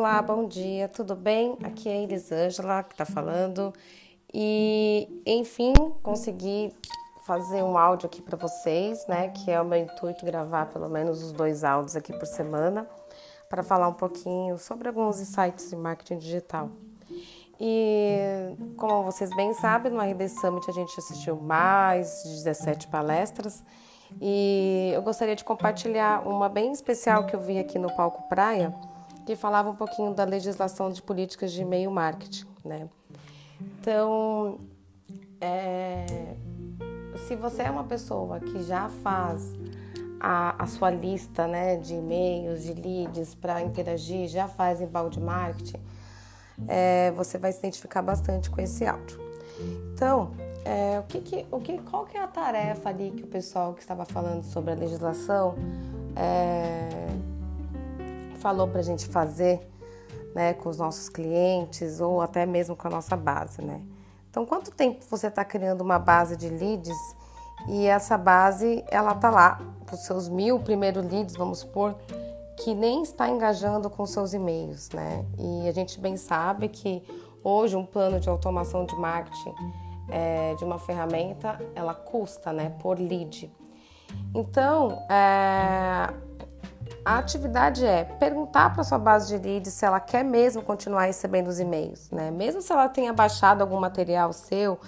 Olá, bom dia, tudo bem? Aqui é a Elisângela que está falando e, enfim, consegui fazer um áudio aqui para vocês, né? Que é o meu intuito gravar pelo menos os dois áudios aqui por semana para falar um pouquinho sobre alguns insights de marketing digital. E como vocês bem sabem, no RD Summit a gente assistiu mais de 17 palestras e eu gostaria de compartilhar uma bem especial que eu vi aqui no Palco Praia, que falava um pouquinho da legislação de políticas de e-mail marketing, né? Então, é, se você é uma pessoa que já faz a, a sua lista né, de e-mails, de leads para interagir, já faz embalde marketing, é, você vai se identificar bastante com esse áudio. Então, é, o que, que, o que, qual que é a tarefa ali que o pessoal que estava falando sobre a legislação é, falou para a gente fazer né, com os nossos clientes ou até mesmo com a nossa base, né? Então, quanto tempo você está criando uma base de leads e essa base ela tá lá, os seus mil primeiros leads, vamos supor, que nem está engajando com seus e-mails, né? E a gente bem sabe que hoje um plano de automação de marketing é, de uma ferramenta ela custa, né, por lead. Então, é, a atividade é perguntar para sua base de leads se ela quer mesmo continuar recebendo os e-mails, né? Mesmo se ela tenha baixado algum material seu,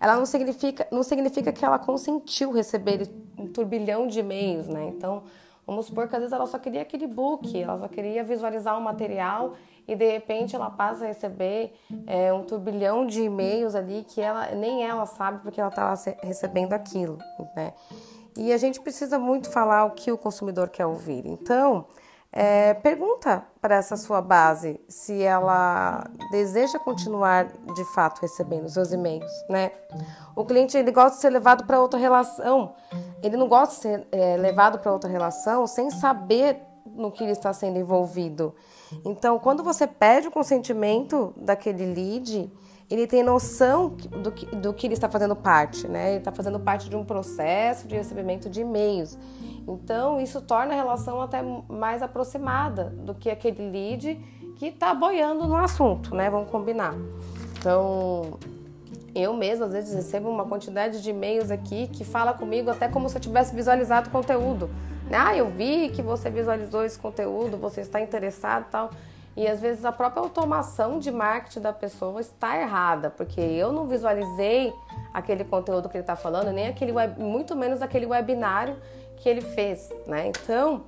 ela não significa, não significa que ela consentiu receber um turbilhão de e-mails, né? Então, vamos supor que às vezes ela só queria aquele book, ela só queria visualizar um material e de repente ela passa a receber é, um turbilhão de e-mails ali que ela nem ela sabe porque ela está recebendo aquilo, né? E a gente precisa muito falar o que o consumidor quer ouvir. Então, é, pergunta para essa sua base se ela deseja continuar de fato recebendo os seus e-mails, né? O cliente ele gosta de ser levado para outra relação. Ele não gosta de ser é, levado para outra relação sem saber no que ele está sendo envolvido. Então, quando você pede o consentimento daquele lead, ele tem noção do que, do que ele está fazendo parte, né? Ele está fazendo parte de um processo de recebimento de e-mails. Então, isso torna a relação até mais aproximada do que aquele lead que está boiando no assunto, né? Vamos combinar. Então, eu mesmo às vezes recebo uma quantidade de e-mails aqui que fala comigo até como se eu tivesse visualizado o conteúdo. Ah, eu vi que você visualizou esse conteúdo, você está interessado e tal. E às vezes a própria automação de marketing da pessoa está errada, porque eu não visualizei aquele conteúdo que ele está falando, nem aquele web, muito menos aquele webinário que ele fez, né? Então,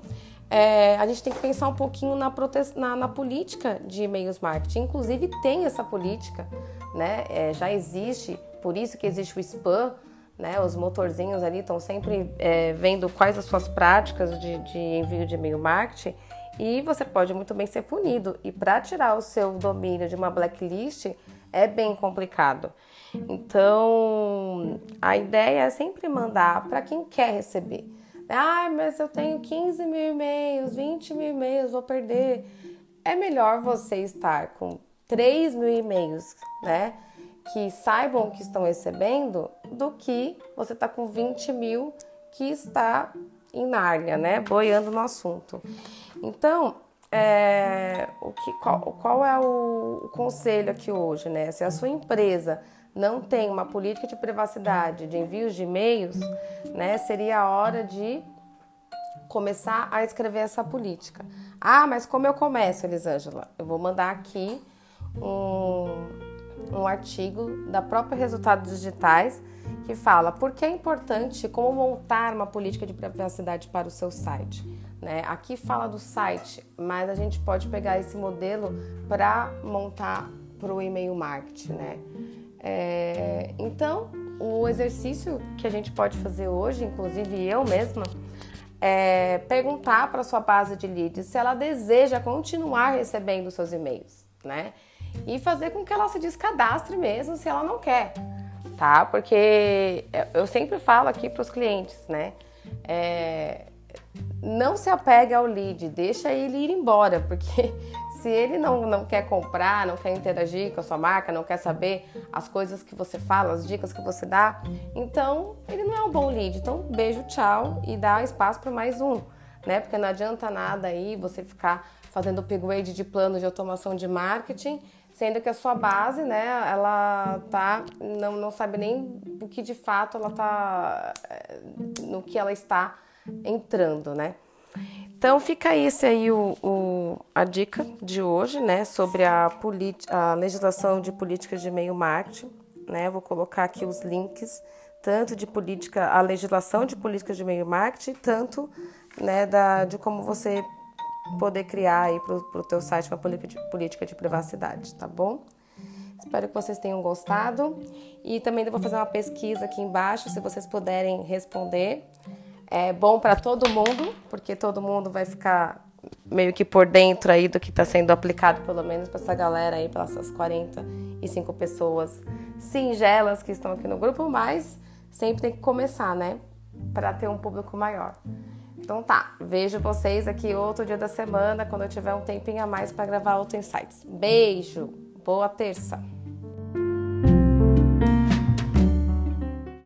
é, a gente tem que pensar um pouquinho na, na, na política de e-mails marketing. Inclusive tem essa política, né? É, já existe, por isso que existe o spam, né? Os motorzinhos ali estão sempre é, vendo quais as suas práticas de, de envio de e-mail marketing e você pode muito bem ser punido. E para tirar o seu domínio de uma blacklist é bem complicado. Então, a ideia é sempre mandar para quem quer receber. Ah, mas eu tenho 15 mil e-mails, 20 mil e-mails, vou perder. É melhor você estar com 3 mil e-mails, né? Que saibam que estão recebendo, do que você tá com 20 mil que está em Nárnia, né? Boiando no assunto. Então, é, o que, qual, qual é o, o conselho aqui hoje, né? Se a sua empresa não tem uma política de privacidade de envios de e-mails, né, seria a hora de começar a escrever essa política. Ah, mas como eu começo, Elisângela? Eu vou mandar aqui um, um artigo da própria Resultados Digitais que fala por que é importante como montar uma política de privacidade para o seu site. Né? Aqui fala do site, mas a gente pode pegar esse modelo para montar para o e-mail marketing. Né? É, então, o exercício que a gente pode fazer hoje, inclusive eu mesma, é perguntar para sua base de leads se ela deseja continuar recebendo seus e-mails, né? E fazer com que ela se descadastre mesmo se ela não quer tá? Porque eu sempre falo aqui para os clientes, né? É, não se apegue ao lead, deixa ele ir embora, porque se ele não, não quer comprar, não quer interagir com a sua marca, não quer saber as coisas que você fala, as dicas que você dá, então ele não é um bom lead. Então, beijo, tchau e dá espaço para mais um. né? Porque não adianta nada aí você ficar fazendo upgrade de plano de automação de marketing, sendo que a sua base, né, ela tá não, não sabe nem o que de fato ela tá eh, no que ela está entrando, né? Então fica esse aí o, o, a dica de hoje, né, sobre a, a legislação de políticas de meio marketing, né? Vou colocar aqui os links tanto de política, a legislação de políticas de meio marketing, tanto né, da, de como você poder criar aí para o teu site uma política de, privacidade, tá bom? Espero que vocês tenham gostado e também vou fazer uma pesquisa aqui embaixo, se vocês puderem responder. É bom para todo mundo, porque todo mundo vai ficar meio que por dentro aí do que está sendo aplicado, pelo menos para essa galera aí, para essas 45 pessoas singelas que estão aqui no grupo, mas sempre tem que começar, né? Para ter um público maior. Então tá, vejo vocês aqui outro dia da semana, quando eu tiver um tempinho a mais para gravar outro insights. Beijo, boa terça!